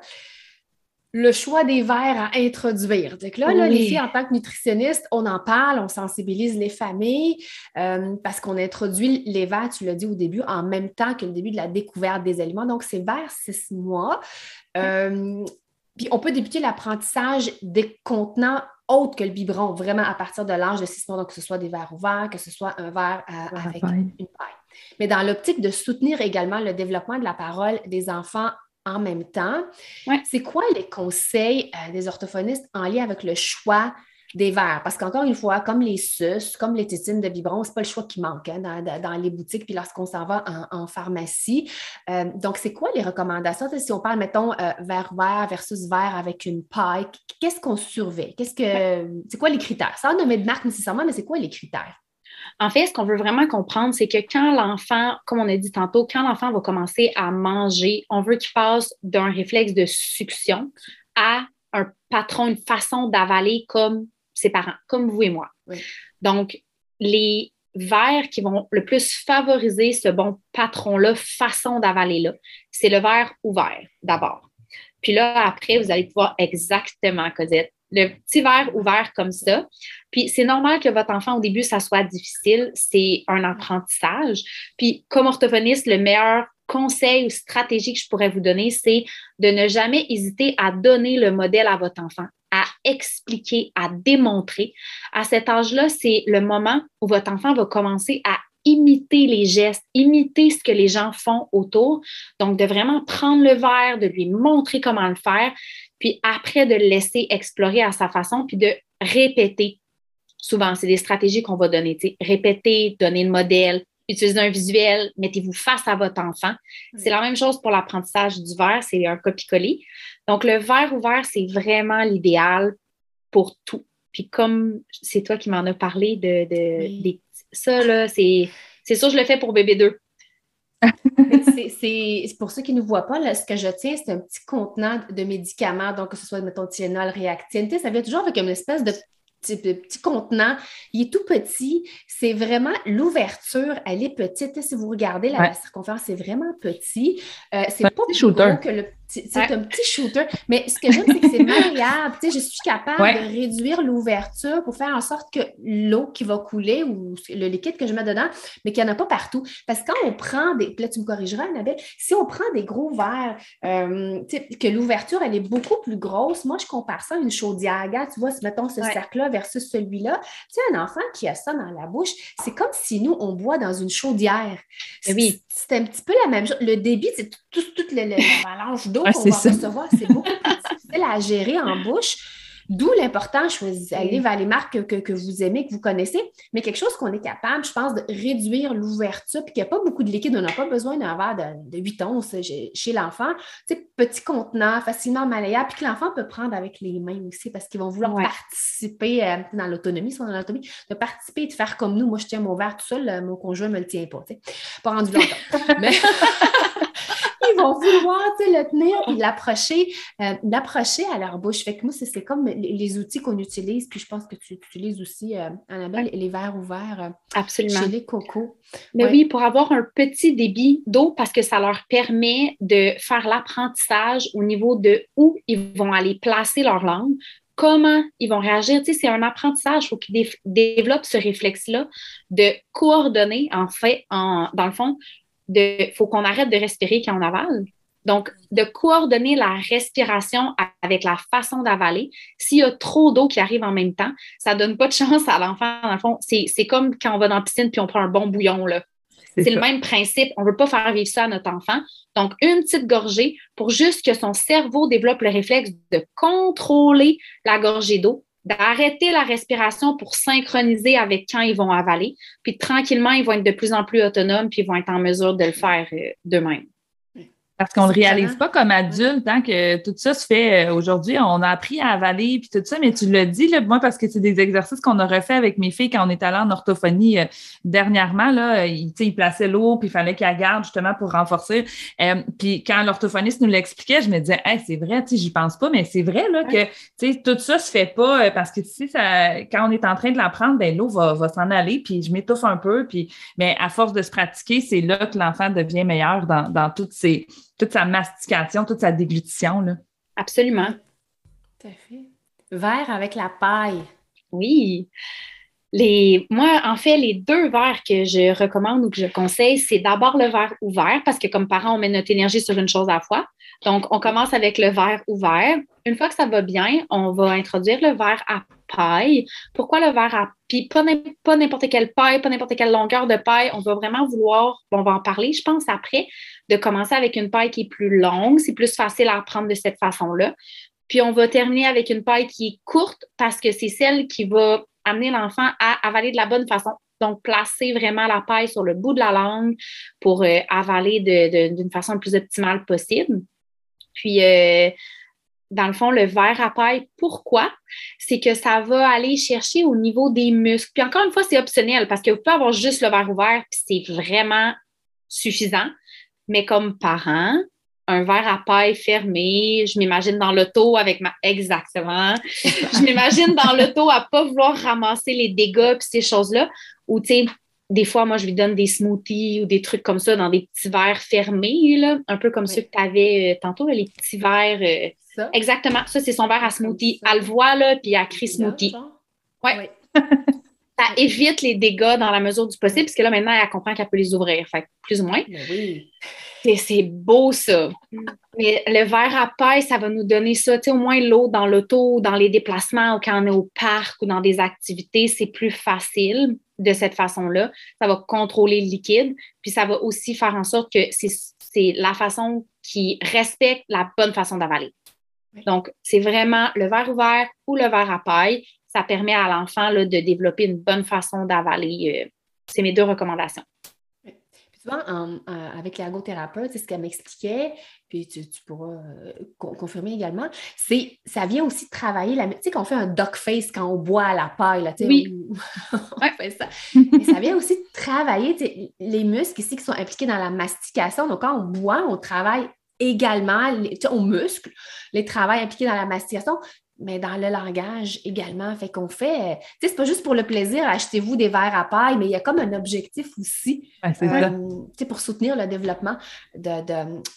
Le choix des verres à introduire. Donc là, là, les filles, en tant que nutritionnistes, on en parle, on sensibilise les familles euh, parce qu'on introduit les verres, tu l'as dit au début, en même temps que le début de la découverte des aliments. Donc, c'est vers six mois. Euh, puis on peut débuter l'apprentissage des contenants autres que le biberon, vraiment à partir de l'âge de 6 mois, donc que ce soit des verres ouverts, que ce soit un verre Verre à avec paille. une paille. Mais dans l'optique de soutenir également le développement de la parole des enfants en même temps, Ouais. c'est quoi les conseils euh, des orthophonistes en lien avec le choix des verres? Parce qu'encore une fois, comme les sus, comme les tétines de biberon, c'est pas le choix qui manque hein, dans, les boutiques, puis lorsqu'on s'en va en, en pharmacie. Euh, donc, c'est quoi les recommandations? Si on parle, mettons, euh, verre vert versus verre avec une paille, qu'est-ce qu'on surveille? Qu'est-ce que c'est quoi les critères? Sans nommer de marque nécessairement, mais c'est quoi les critères? En fait, ce qu'on veut vraiment comprendre, c'est que quand l'enfant, comme on a dit tantôt, quand l'enfant va commencer à manger, on veut qu'il passe d'un réflexe de succion à un patron, une façon d'avaler comme ses parents, comme vous et moi. Oui. Donc, les verres qui vont le plus favoriser ce bon patron-là, façon d'avaler-là, c'est le verre ouvert d'abord. Puis là, après, vous allez pouvoir exactement, Cosette, le petit verre ouvert comme ça. Puis c'est normal que votre enfant, au début, ça soit difficile. C'est un apprentissage. Puis comme orthophoniste, le meilleur conseil ou stratégie que je pourrais vous donner, c'est de ne jamais hésiter à donner le modèle à votre enfant, à expliquer, à démontrer. À cet âge-là, c'est le moment où votre enfant va commencer à imiter les gestes, imiter ce que les gens font autour. Donc, de vraiment prendre le verre, de lui montrer comment le faire, puis après de le laisser explorer à sa façon, puis de répéter. Souvent, c'est des stratégies qu'on va donner. Répéter, donner le modèle, utiliser un visuel, mettez-vous face à votre enfant. C'est la même chose pour l'apprentissage du verre, c'est un copie-coller. Donc, le verre ouvert, c'est vraiment l'idéal pour tout. Puis comme c'est toi qui m'en as parlé de, des ça, là, c'est, c'est sûr, je le fais pour bébé 2. c'est pour ceux qui ne voient pas, ce que je tiens, c'est un petit contenant de médicaments, donc que ce soit, mettons, Tylenol, Réactine. Ça vient toujours avec une espèce de petit, contenant. Il est tout petit. C'est vraiment l'ouverture, elle est petite. Si vous regardez la, circonférence, c'est vraiment petit. Euh, c'est pas plus gros que le c'est un petit shooter. Mais ce que j'aime, c'est que c'est malléable. je suis capable de réduire l'ouverture pour faire en sorte que l'eau qui va couler ou le liquide que je mets dedans, mais qu'il n'y en a pas partout. Parce que quand on prend des. Là, tu me corrigeras, Annabelle. Si on prend des gros verres, euh, que l'ouverture, elle est beaucoup plus grosse, moi, je compare ça à une chaudière. tu vois, mettons ce cercle-là versus celui-là. Tu sais, un enfant qui a ça dans la bouche, c'est comme si nous, on boit dans une chaudière. Oui. C'est un petit peu la même chose. Le débit, c'est toute tout, l'avalanche d'eau qu'on va recevoir. C'est beaucoup plus difficile à gérer en bouche. D'où l'important, choisir, aller vers les marques que, vous aimez, que vous connaissez, mais quelque chose qu'on est capable, je pense, de réduire l'ouverture, puis qu'il n'y a pas beaucoup de liquide, on n'a pas besoin d'un verre de, 8 onces chez l'enfant. Tu sais, petit contenant, facilement malléable, puis que l'enfant peut prendre avec les mains aussi, parce qu'ils vont vouloir participer euh, dans l'autonomie, dans l'autonomie, de participer et de faire comme nous. Moi, je tiens mon verre tout seul, euh, mon conjoint ne me le tient pas, tu sais. Pas rendu longtemps. mais... ils vont vouloir le tenir et l'approcher, euh, l'approcher à leur bouche. Fait que moi, c'est comme les, outils qu'on utilise. Puis je pense que tu utilises aussi, euh, Annabelle, les verres ouverts euh, Absolument. chez les cocos. Mais oui, pour avoir un petit débit d'eau parce que ça leur permet de faire l'apprentissage au niveau de où ils vont aller placer leur langue, comment ils vont réagir. Tu sais, c'est un apprentissage. Il faut qu'ils développent ce réflexe-là de coordonner, en fait, en, dans le fond, il faut qu'on arrête de respirer quand on avale. Donc, de coordonner la respiration avec la façon d'avaler. S'il y a trop d'eau qui arrive en même temps, ça ne donne pas de chance à l'enfant. Dans le fond, c'est comme quand on va dans la piscine puis on prend un bon bouillon. Là. C'est le même principe. On ne veut pas faire vivre ça à notre enfant. Donc, une petite gorgée pour juste que son cerveau développe le réflexe de contrôler la gorgée d'eau d'arrêter la respiration pour synchroniser avec quand ils vont avaler. Puis tranquillement, ils vont être de plus en plus autonomes, puis ils vont être en mesure de le faire euh, d'eux-mêmes. Parce qu'on ne le réalise pas comme adulte, tant hein, que tout ça se fait euh, aujourd'hui. On a appris à avaler puis tout ça, mais tu l'as dit, là, moi, parce que c'est des exercices qu'on a refait avec mes filles quand on est allé en orthophonie euh, dernièrement. Là, ils, ils plaçaient l'eau, puis il fallait qu'elle garde justement pour renforcer. Euh, puis quand l'orthophoniste nous l'expliquait, je me disais, hey, c'est vrai, j'y pense pas, mais c'est vrai là, que tu sais, tout ça se fait pas parce que si ça, quand on est en train de l'apprendre, ben l'eau va, va s'en aller, puis je m'étouffe un peu, puis mais à force de se pratiquer, c'est là que l'enfant devient meilleur dans, dans toutes ces toute sa mastication, toute sa déglutition. Là. Absolument. Tout à fait. Verre avec la paille. Oui. Les, moi, en fait, les deux verres que je recommande ou que je conseille, c'est d'abord le verre ouvert parce que comme parents, on met notre énergie sur une chose à la fois. Donc, on commence avec le verre ouvert. Une fois que ça va bien, on va introduire le verre à paille. Pourquoi le verre à puis pas n'importe quelle paille, pas n'importe quelle longueur de paille. On va vraiment vouloir, on va en parler, je pense, après, de commencer avec une paille qui est plus longue. C'est plus facile à apprendre de cette façon-là. Puis on va terminer avec une paille qui est courte parce que c'est celle qui va amener l'enfant à avaler de la bonne façon. Donc, placer vraiment la paille sur le bout de la langue pour euh, avaler d'une façon la plus optimale possible. Puis, euh, dans le fond, le verre à paille, pourquoi? C'est que ça va aller chercher au niveau des muscles. Puis encore une fois, c'est optionnel parce que vous pouvez avoir juste le verre ouvert, puis c'est vraiment suffisant. Mais comme parent, un verre à paille fermé, je m'imagine dans l'auto avec ma. Exactement. je m'imagine dans l'auto à pas vouloir ramasser les dégâts puis ces choses-là. Ou, tu sais, des fois, moi, je lui donne des smoothies ou des trucs comme ça dans des petits verres fermés, là, un peu comme ceux que tu avais euh, tantôt, les petits verres. Euh, Exactement. Ça, c'est son verre à smoothie. Elle le voit, là, puis elle crie smoothie. Oui. ça évite les dégâts dans la mesure du possible, puisque là, maintenant, elle comprend qu'elle peut les ouvrir. Fait plus ou moins. Ben oui. C'est beau, ça. Mais le verre à paille, ça va nous donner ça. Tu sais, au moins, l'eau dans l'auto, dans les déplacements, ou quand on est au parc ou dans des activités, c'est plus facile de cette façon-là. Ça va contrôler le liquide. Puis ça va aussi faire en sorte que c'est la façon qui respecte la bonne façon d'avaler. Donc, c'est vraiment le verre ouvert ou le verre à paille. Ça permet à l'enfant de développer une bonne façon d'avaler. Euh, c'est mes deux recommandations. Souvent, avec l'ergothérapeute, c'est ce qu'elle m'expliquait, puis tu, pourras euh, confirmer également, c'est ça vient aussi travailler la. Tu sais, qu'on fait un duck face quand on boit à la paille, là, tu sais, oui. on, fait ça. Mais ça vient aussi travailler les muscles ici qui sont impliqués dans la mastication. Donc, quand on boit, on travaille également, on muscle les travails impliqués dans la mastication, mais dans le langage également. Fait qu'on fait, tu sais, c'est pas juste pour le plaisir, achetez-vous des verres à paille, mais il y a comme un objectif aussi euh, pour soutenir le développement de,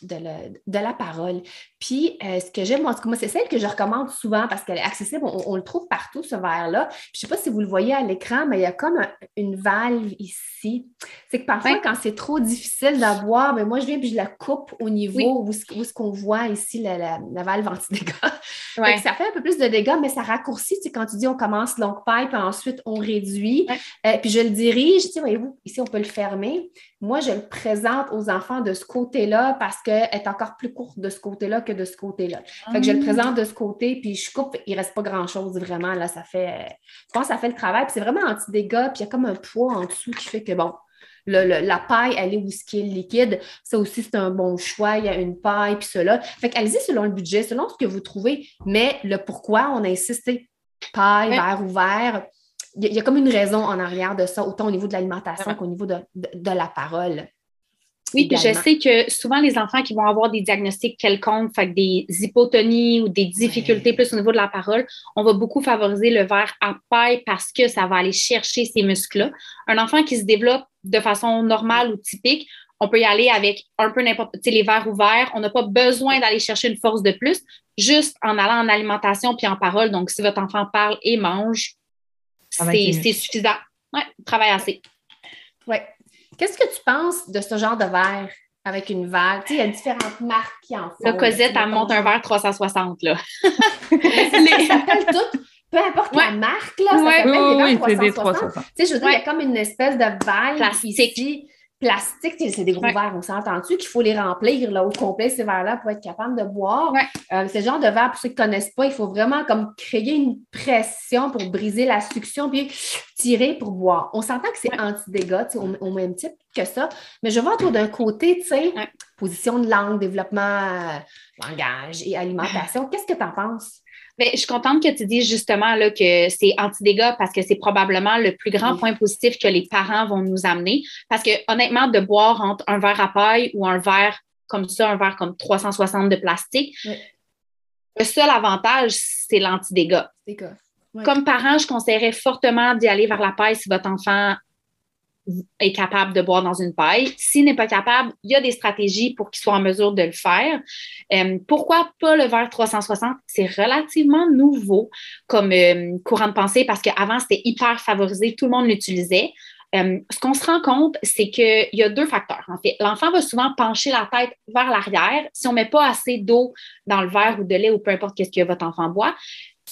de, la parole. Puis, euh, ce que j'aime, moi, c'est celle que je recommande souvent parce qu'elle est accessible, on, le trouve partout, ce verre-là. Je sais pas si vous le voyez à l'écran, mais il y a comme une valve ici. C'est que parfois, quand c'est trop difficile d'avoir, mais moi, je viens et je la coupe au niveau où, ce qu'on voit ici, la, la, valve anti-dégâts. ça fait un peu plus de dégâts, mais ça raccourcit. Tu quand tu dis on commence paille, puis ensuite on réduit. Euh, puis je le dirige, tu sais, voyez-vous, ici on peut le fermer. Moi, je le présente aux enfants de ce côté-là parce qu'elle est encore plus courte de ce côté-là que de ce côté-là. Fait que je le ah. présente de ce côté, puis je coupe, il ne reste pas grand-chose vraiment. Là, ça fait. Je pense que ça fait le travail. Puis c'est vraiment anti-dégâts, puis il y a comme un poids en dessous qui fait que bon, la paille, elle est où ce qui est liquide. Ça aussi, c'est un bon choix. Il y a une paille, puis cela. Fait qu'allez-y selon le budget, selon ce que vous trouvez. Mais le pourquoi, on a insisté paille, verre ouvert. Il y, a comme une raison en arrière de ça, autant au niveau de l'alimentation qu'au niveau de, la parole. Oui, puis je sais que souvent les enfants qui vont avoir des diagnostics quelconques, fait des hypotonies ou des difficultés plus au niveau de la parole, on va beaucoup favoriser le verre à paille parce que ça va aller chercher ces muscles-là. Un enfant qui se développe de façon normale ou typique, on peut y aller avec un peu n'importe, les verres ouverts. On n'a pas besoin d'aller chercher une force de plus, juste en allant en alimentation puis en parole. Donc, si votre enfant parle et mange, c'est suffisant. Oui, travaille assez. Oui. Qu'est-ce que tu penses de ce genre de verre avec une valve? Tu sais, il y a différentes marques qui en font. La Cosette, elle monte un verre 360, là. ça s'appelle tout peu importe la marque, là, ça s'appelle des verres 360. Tu sais, je veux dire, il y a comme une espèce de valve Plastique plastique, c'est des gros verres, on s'entend-tu qu'il faut les remplir là, au complet, ces verres-là, pour être capable de boire. Euh, ce genre de verre, pour ceux qui ne connaissent pas, il faut vraiment comme créer une pression pour briser la succion, puis tirer pour boire. On s'entend que c'est anti-dégâts, au, même type que ça, mais je vois toi d'un côté, tu sais, position de langue, développement, euh, langage et alimentation. Qu'est-ce que tu en penses? Mais je suis contente que tu dises justement là, que c'est anti-dégâts parce que c'est probablement le plus grand point positif que les parents vont nous amener. Parce que honnêtement, de boire entre un verre à paille ou un verre comme ça, un verre comme 360 de plastique, le seul avantage, c'est l'anti-dégâts. Comme parent, je conseillerais fortement d'y aller vers la paille si votre enfant est capable de boire dans une paille. S'il n'est pas capable, il y a des stratégies pour qu'il soit en mesure de le faire. Euh, pourquoi pas le verre 360? C'est relativement nouveau comme euh, courant de pensée parce qu'avant, c'était hyper favorisé, tout le monde l'utilisait. Euh, ce qu'on se rend compte, c'est qu'il y a deux facteurs. En fait, l'enfant va souvent pencher la tête vers l'arrière. Si on ne met pas assez d'eau dans le verre ou de lait ou peu importe ce que votre enfant boit,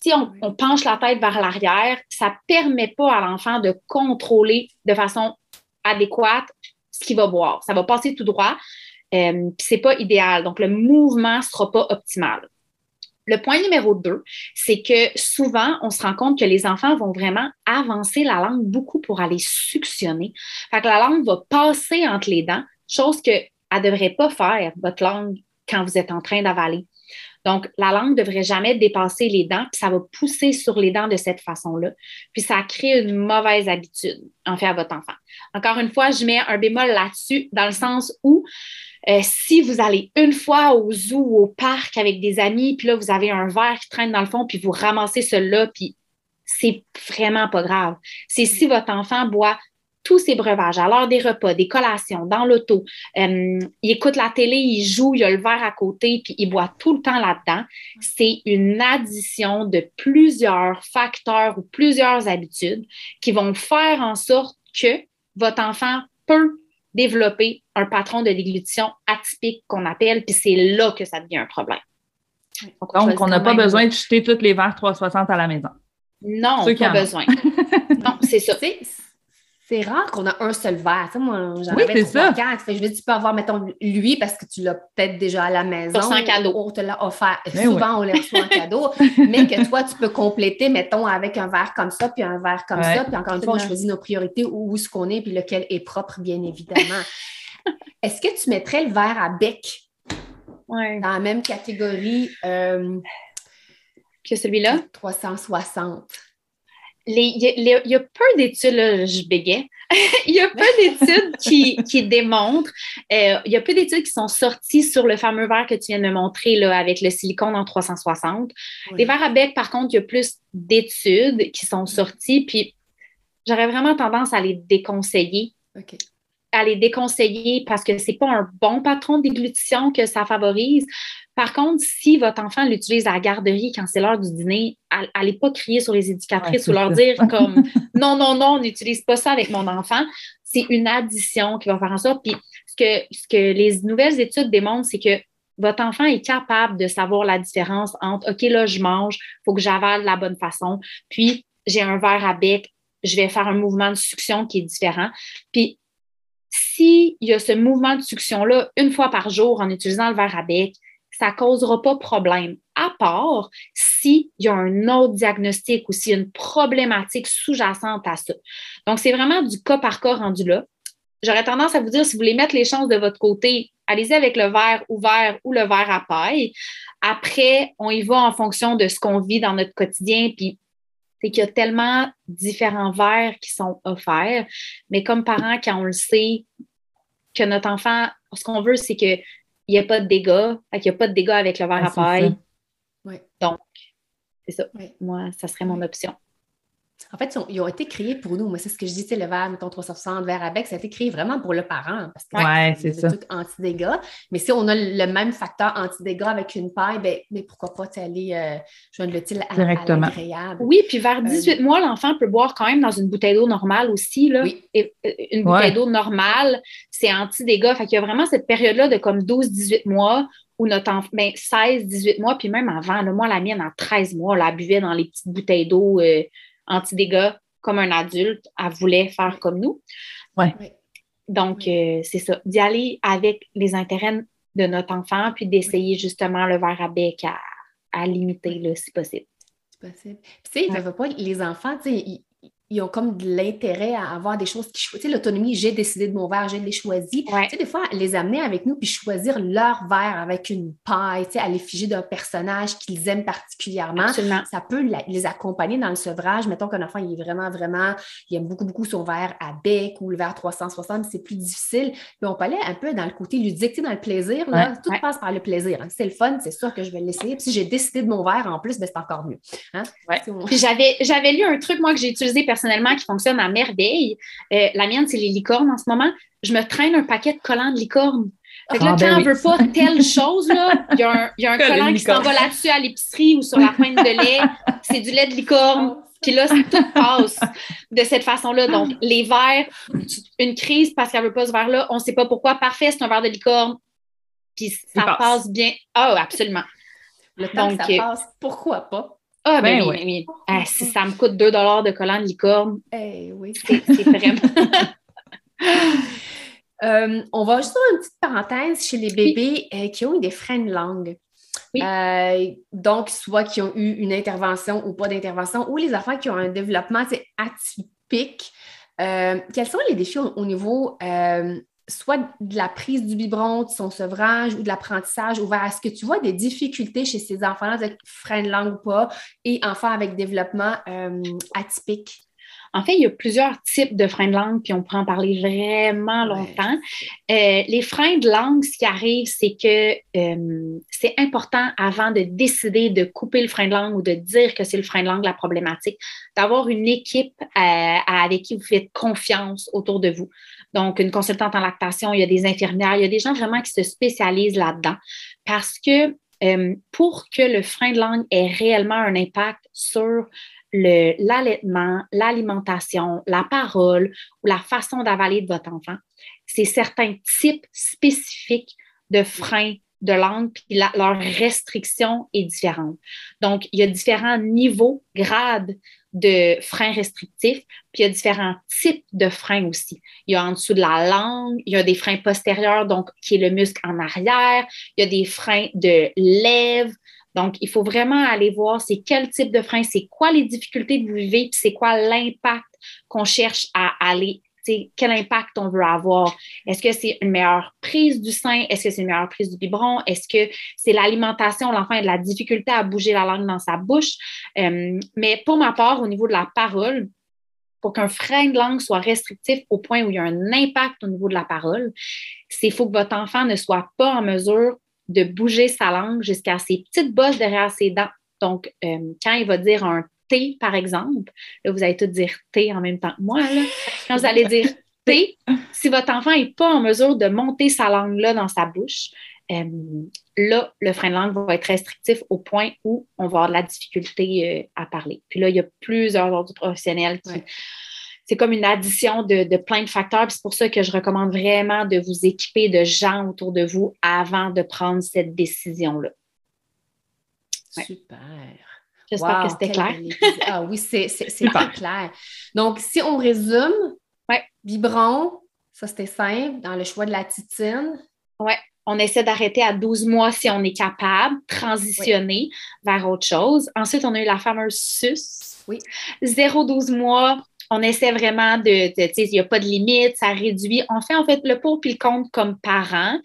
si on, on, penche la tête vers l'arrière, ça ne permet pas à l'enfant de contrôler de façon adéquate ce qu'il va boire. Ça va passer tout droit, euh, c'est pas idéal. Donc, le mouvement sera pas optimal. Le point numéro deux, c'est que souvent, on se rend compte que les enfants vont vraiment avancer la langue beaucoup pour aller suctionner. Fait que la langue va passer entre les dents, chose qu'elle ne devrait pas faire, votre langue, quand vous êtes en train d'avaler. Donc, la langue ne devrait jamais dépasser les dents, puis ça va pousser sur les dents de cette façon-là. Puis ça crée une mauvaise habitude, en fait, à votre enfant. Encore une fois, je mets un bémol là-dessus, dans le sens où euh, si vous allez une fois au zoo ou au parc avec des amis, puis là, vous avez un verre qui traîne dans le fond, puis vous ramassez celui-là, puis c'est vraiment pas grave. C'est si votre enfant boit tous ces breuvages à l'heure des repas, des collations, dans l'auto. Euh, il écoute la télé, il joue, il a le verre à côté, puis il boit tout le temps là-dedans. C'est une addition de plusieurs facteurs ou plusieurs habitudes qui vont faire en sorte que votre enfant peut développer un patron de déglutition atypique qu'on appelle, puis c'est là que ça devient un problème. Donc, on n'a pas besoin de jeter toutes les verres 360 à la maison. Non, pas besoin. non, c'est ça. C'est rare qu'on a un seul verre. Tu sais, moi, j'en oui, avais trois, quatre. je veux dire, tu peux avoir, mettons, lui parce que tu l'as peut-être déjà à la maison. Sans cadeau. On te l'a offert. Ben Souvent, on les reçoit en cadeau. mais que toi, tu peux compléter, mettons, avec un verre comme ça, puis un verre comme ça. Puis encore une fois, on choisit nos priorités, où, où ce qu'on est, puis lequel est propre, bien évidemment. Est-ce que tu mettrais le verre à bec? Dans la même catégorie euh, que celui-là? 360. Il y, a peu d'études, je bégais, il y a peu d'études qui, démontrent, euh, il y a peu d'études qui sont sorties sur le fameux verre que tu viens de me montrer là, avec le silicone en 360. Les verres à bec, par contre, il y a plus d'études qui sont sorties, puis j'aurais vraiment tendance à les déconseiller. À les déconseiller parce que c'est pas un bon patron d'églutition que ça favorise. Par contre, si votre enfant l'utilise à la garderie quand c'est l'heure du dîner, allez pas crier sur les éducatrices ou leur dire comme non, non, non, on n'utilise pas ça avec mon enfant. C'est une addition qui va faire en sorte. Puis ce que, ce que les nouvelles études démontrent, c'est que votre enfant est capable de savoir la différence entre OK, là, je mange, il faut que j'avale de la bonne façon, puis j'ai un verre à bec, je vais faire un mouvement de succion qui est différent. Puis s'il y a ce mouvement de succion-là une fois par jour en utilisant le verre à bec, ça ne causera pas de problème, à part s'il y a un autre diagnostic ou s'il y a une problématique sous-jacente à ça. Donc, c'est vraiment du cas par cas rendu là. J'aurais tendance à vous dire, si vous voulez mettre les chances de votre côté, allez-y avec le verre ouvert ou le verre à paille. Après, on y va en fonction de ce qu'on vit dans notre quotidien, c'est qu'il y a tellement différents verres qui sont offerts. Mais comme parents, quand on le sait, que notre enfant, ce qu'on veut, c'est qu'il n'y ait pas de dégâts, qu'il n'y a pas de dégâts avec le verre à paille. Donc, c'est ça. Moi, ça serait mon option. En fait, ils ont, été créés pour nous. Moi, c'est ce que je dis, le verre, mettons 360, verre à bec, ça a été créé vraiment pour le parent. Parce que ouais, c'est ça. tout anti-dégâts. Mais si on a le même facteur anti-dégâts avec une paille, ben, mais pourquoi pas aller euh, joindre le til à, Directement. oui, puis vers 18 euh, mois, l'enfant peut boire quand même dans une bouteille d'eau normale aussi. Là. Oui. Et, euh, une bouteille d'eau normale, c'est anti-dégâts. Fait qu'il y a vraiment cette période-là de comme 12-18 mois où notre enfant, ben, 16-18 mois, puis même avant, moi, la mienne, à 13 mois, elle buvait dans les petites bouteilles d'eau anti-dégâts comme un adulte, elle voulait faire comme nous. Ouais. Donc, euh, c'est ça, d'y aller avec les intérêts de notre enfant, puis d'essayer justement le verre à bec à, limiter, là, si possible. C'est possible. tu sais, pas, les enfants, tu sais, ils ont comme de l'intérêt à avoir des choses qui choisissent. Tu sais, l'autonomie, j'ai décidé de mon verre, j'ai les choisi. Tu sais, des fois, les amener avec nous puis choisir leur verre avec une paille, tu sais, à l'effigie d'un personnage qu'ils aiment particulièrement. Ça peut les accompagner dans le sevrage. Mettons qu'un enfant, il est vraiment, vraiment, il aime beaucoup, beaucoup son verre à bec ou le verre 360, c'est plus difficile. Puis on peut aller un peu dans le côté ludique, tu sais, dans le plaisir. Là, tout passe par le plaisir. Hein. C'est le fun, c'est sûr que je vais l'essayer. Puis si j'ai décidé de mon verre en plus, ben, c'est encore mieux. Hein? J'avais lu un truc, moi, que j'ai utilisé personnellement personnellement qui fonctionne à merveille. Euh, la mienne, c'est les licornes en ce moment. Je me traîne un paquet de collants de licornes. Fait que là, ah, ben quand on ne veut pas telle chose, il y a un, collant qui s'en va là-dessus à l'épicerie ou sur la pointe de lait. C'est du lait de licorne. Puis là, tout passe de cette façon-là. Donc, les verres, une crise parce qu'elle ne veut pas ce verre-là, on ne sait pas pourquoi. Parfait, c'est un verre de licorne. Puis ça passe. bien. Ah, oh, absolument. Le temps que ça euh, passe, pourquoi pas? Ah, ben, ben oui, oui. Ah, si ça me coûte 2 de collant de licorne, eh oui. c'est vraiment. Euh, on va juste faire une petite parenthèse chez les bébés euh, qui ont eu des freins de langue. Euh, donc, soit qui ont eu une intervention ou pas d'intervention, ou les enfants qui ont un développement atypique. quels sont les défis au niveau soit de la prise du biberon, de son sevrage ou de l'apprentissage ouvert. Est-ce que tu vois des difficultés chez ces enfants-là avec frein de langue ou pas et enfants avec développement euh, atypique? En fait, il y a plusieurs types de freins de langue, puis on pourrait en parler vraiment longtemps. Euh, les freins de langue, ce qui arrive, c'est que euh, c'est important avant de décider de couper le frein de langue ou de dire que c'est le frein de langue la problématique, d'avoir une équipe avec qui vous faites confiance autour de vous. Donc, une consultante en lactation, il y a des infirmières, il y a des gens vraiment qui se spécialisent là-dedans parce que euh, pour que le frein de langue ait réellement un impact sur l'allaitement, l'alimentation, la parole ou la façon d'avaler de votre enfant, c'est certains types spécifiques de freins de langue, puis leur restriction est différente. Donc, il y a différents niveaux, grades de freins restrictifs, puis il y a différents types de freins aussi. Il y a en dessous de la langue, il y a des freins postérieurs, donc qui est le muscle en arrière, il y a des freins de lèvres. Donc, il faut vraiment aller voir c'est quel type de frein, c'est quoi les difficultés que vous vivez, puis c'est quoi l'impact qu'on cherche à aller quel impact on veut avoir. Est-ce que c'est une meilleure prise du sein? Est-ce que c'est une meilleure prise du biberon? Est-ce que c'est l'alimentation? L'enfant a de la difficulté à bouger la langue dans sa bouche? Euh, mais pour ma part, au niveau de la parole, pour qu'un frein de langue soit restrictif au point où il y a un impact au niveau de la parole, c'est faut que votre enfant ne soit pas en mesure de bouger sa langue jusqu'à ses petites bosses derrière ses dents. Donc, euh, quand il va dire un T, par exemple, là, vous allez tous dire T en même temps que moi, là. quand vous allez dire T, si votre enfant n'est pas en mesure de monter sa langue là dans sa bouche, euh, là, le frein de langue va être restrictif au point où on va avoir de la difficulté euh, à parler. Puis là, il y a plusieurs autres professionnels qui. C'est comme une addition de, plein de facteurs. C'est pour ça que je recommande vraiment de vous équiper de gens autour de vous avant de prendre cette décision-là. Super. J'espère que c'était clair. ah oui, c'est très clair. Donc, si on résume, ouais. biberon, ça c'était simple, dans le choix de la titine. Oui, on essaie d'arrêter à 12 mois si on est capable, transitionner vers autre chose. Ensuite, on a eu la fameuse SUS. Oui. 0-12 mois, on essaie vraiment de, tu sais, il n'y a pas de limite, ça réduit. On fait en fait le pour puis le contre comme parents.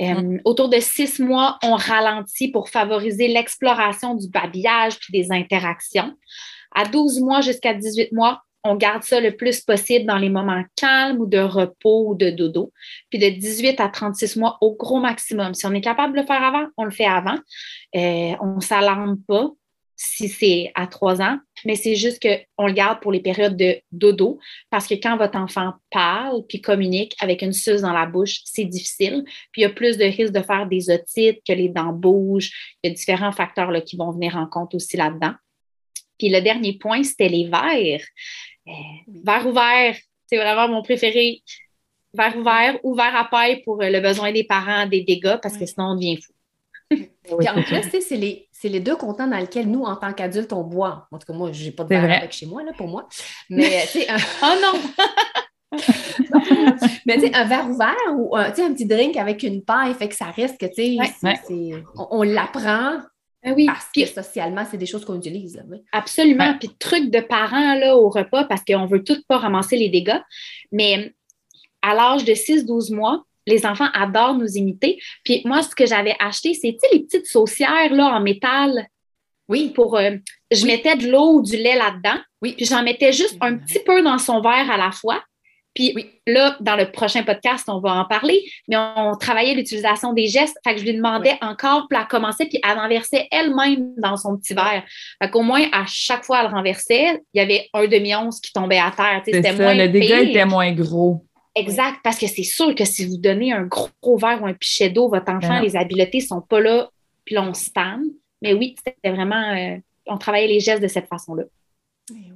Euh, mm-hmm. autour de six mois, on ralentit pour favoriser l'exploration du babillage puis des interactions. À 12 mois jusqu'à 18 mois, on garde ça le plus possible dans les moments calmes ou de repos ou de dodo. Puis de 18 à 36 mois au gros maximum. Si on est capable de le faire avant, on le fait avant. Euh, on ne s'alarme pas si c'est à trois ans, mais c'est juste qu'on le garde pour les périodes de dodo parce que quand votre enfant parle puis communique avec une suce dans la bouche, c'est difficile. Puis il y a plus de risques de faire des otites, que les dents bougent. Il y a différents facteurs là, qui vont venir en compte aussi là-dedans. Puis le dernier point, c'était les verres. Euh, verre ouvert, c'est vraiment mon préféré. Verre ouvert ou verre à paille pour le besoin des parents, des dégâts, parce que sinon on devient fou. Puis en plus, c'est les, les, deux contents dans lesquels nous, en tant qu'adultes, on boit. En tout cas, moi, je n'ai pas de verre avec chez moi, là, pour moi. Mais, tu sais, un... oh non! mais tu sais, un verre ouvert ou un, un petit drink avec une paille, fait que ça reste que, tu sais, on, l'apprend. Ben oui, parce que socialement, c'est des choses qu'on utilise. Absolument. Puis truc de parents là, au repas, parce qu'on ne veut tout pas ramasser les dégâts. Mais à l'âge de 6-12 mois, les enfants adorent nous imiter. Puis moi, ce que j'avais acheté, c'est les petites saucières là, en métal. Oui. Pour, euh, je mettais de l'eau ou du lait là-dedans. Oui. Puis j'en mettais juste un petit peu dans son verre à la fois. Puis là, dans le prochain podcast, on va en parler, mais on, travaillait l'utilisation des gestes. Fait que je lui demandais encore, pour la commencer, puis elle renversait elle-même dans son petit verre. Fait qu'au moins, à chaque fois, elle renversait, il y avait un demi-once qui tombait à terre. C'était moins le dégât était moins gros. Exact, parce que c'est sûr que si vous donnez un gros verre ou un pichet d'eau, votre enfant, les habiletés ne sont pas là, puis là, on stanne. Mais oui, c'était vraiment, euh, on travaillait les gestes de cette façon-là. Oui.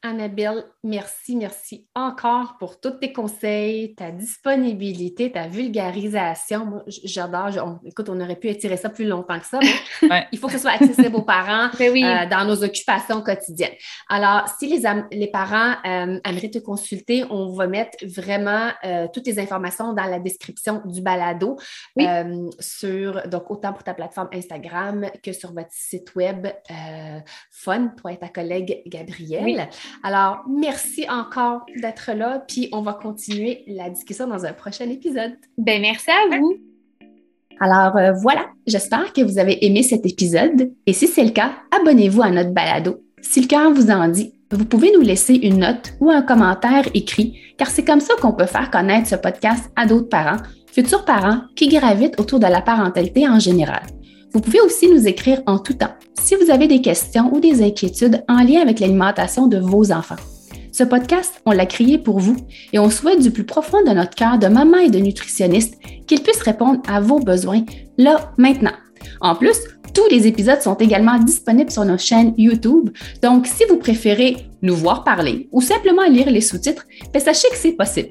Annabelle, merci, merci encore pour tous tes conseils, ta disponibilité, ta vulgarisation. Moi, j'adore. écoute, on aurait pu étirer ça plus longtemps que ça, mais il faut que ce soit accessible aux parents ben euh, dans nos occupations quotidiennes. Alors, si les, les parents euh, aimeraient te consulter, on va mettre vraiment euh, toutes les informations dans la description du balado, sur, donc autant pour ta plateforme Instagram que sur votre site web Fun, toi et ta collègue Gabrielle. Alors, merci encore d'être là, puis on va continuer la discussion dans un prochain épisode. Ben, merci à vous. Alors euh, voilà, j'espère que vous avez aimé cet épisode et si c'est le cas, abonnez-vous à notre balado. Si le cœur vous en dit, vous pouvez nous laisser une note ou un commentaire écrit, car c'est comme ça qu'on peut faire connaître ce podcast à d'autres parents, futurs parents qui gravitent autour de la parentalité en général. Vous pouvez aussi nous écrire en tout temps si vous avez des questions ou des inquiétudes en lien avec l'alimentation de vos enfants. Ce podcast, on l'a créé pour vous et on souhaite du plus profond de notre cœur de maman et de nutritionniste qu'il puisse répondre à vos besoins là, maintenant. En plus, tous les épisodes sont également disponibles sur nos chaînes YouTube, donc si vous préférez nous voir parler ou simplement lire les sous-titres, ben, sachez que c'est possible.